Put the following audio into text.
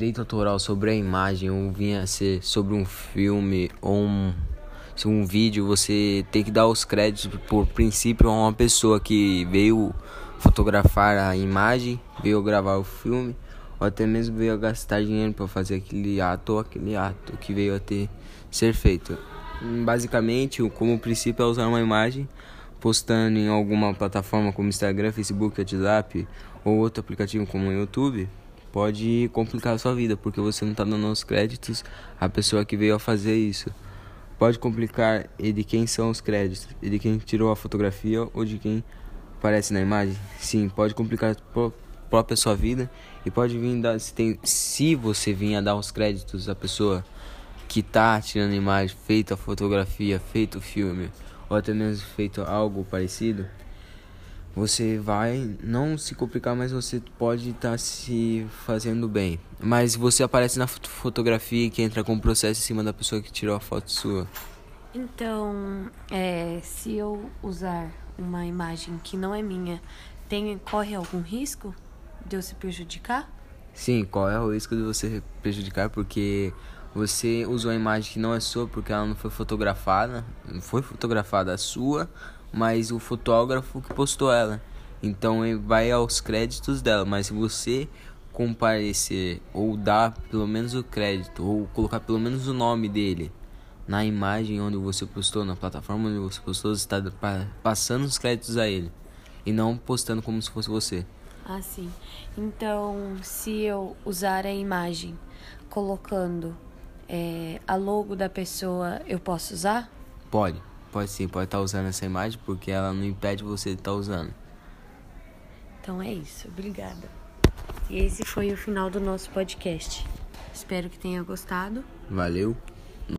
direito autoral sobre a imagem ou vinha a ser sobre um filme ou um, um vídeo, você tem que dar os créditos por princípio a uma pessoa que veio fotografar a imagem, veio gravar o filme, ou até mesmo veio gastar dinheiro para fazer aquele ato ou aquele ato que veio a ter ser feito. Basicamente, como princípio é usar uma imagem postando em alguma plataforma como Instagram, Facebook, WhatsApp ou outro aplicativo como o YouTube, pode complicar a sua vida, porque você não está dando os créditos à pessoa que veio a fazer isso. Pode complicar e de quem são os créditos, e de quem tirou a fotografia ou de quem aparece na imagem. Sim, pode complicar a própria sua vida e pode vir dar, se, tem, se você vir a dar os créditos à pessoa que está tirando a imagem, feito a fotografia, feito o filme, ou até mesmo feito algo parecido, você vai não se complicar, mas você pode estar tá se fazendo bem. Mas você aparece na fotografia que entra com o processo em cima da pessoa que tirou a foto sua. Então, é, se eu usar uma imagem que não é minha, tem, corre algum risco de eu se prejudicar? Sim, corre o risco de você prejudicar porque você usou a imagem que não é sua porque ela não foi fotografada, não foi fotografada a sua, mas o fotógrafo que postou ela. Então vai aos créditos dela, mas se você comparecer ou dar pelo menos o crédito ou colocar pelo menos o nome dele na imagem onde você postou, na plataforma onde você postou, você está passando os créditos a ele e não postando como se fosse você. Ah, sim. Então, se eu usar a imagem colocando é, a logo da pessoa, eu posso usar? Pode. Pode sim, pode estar tá usando essa imagem porque ela não impede você de estar tá usando. Então é isso, obrigada. E esse foi o final do nosso podcast. Espero que tenha gostado. Valeu.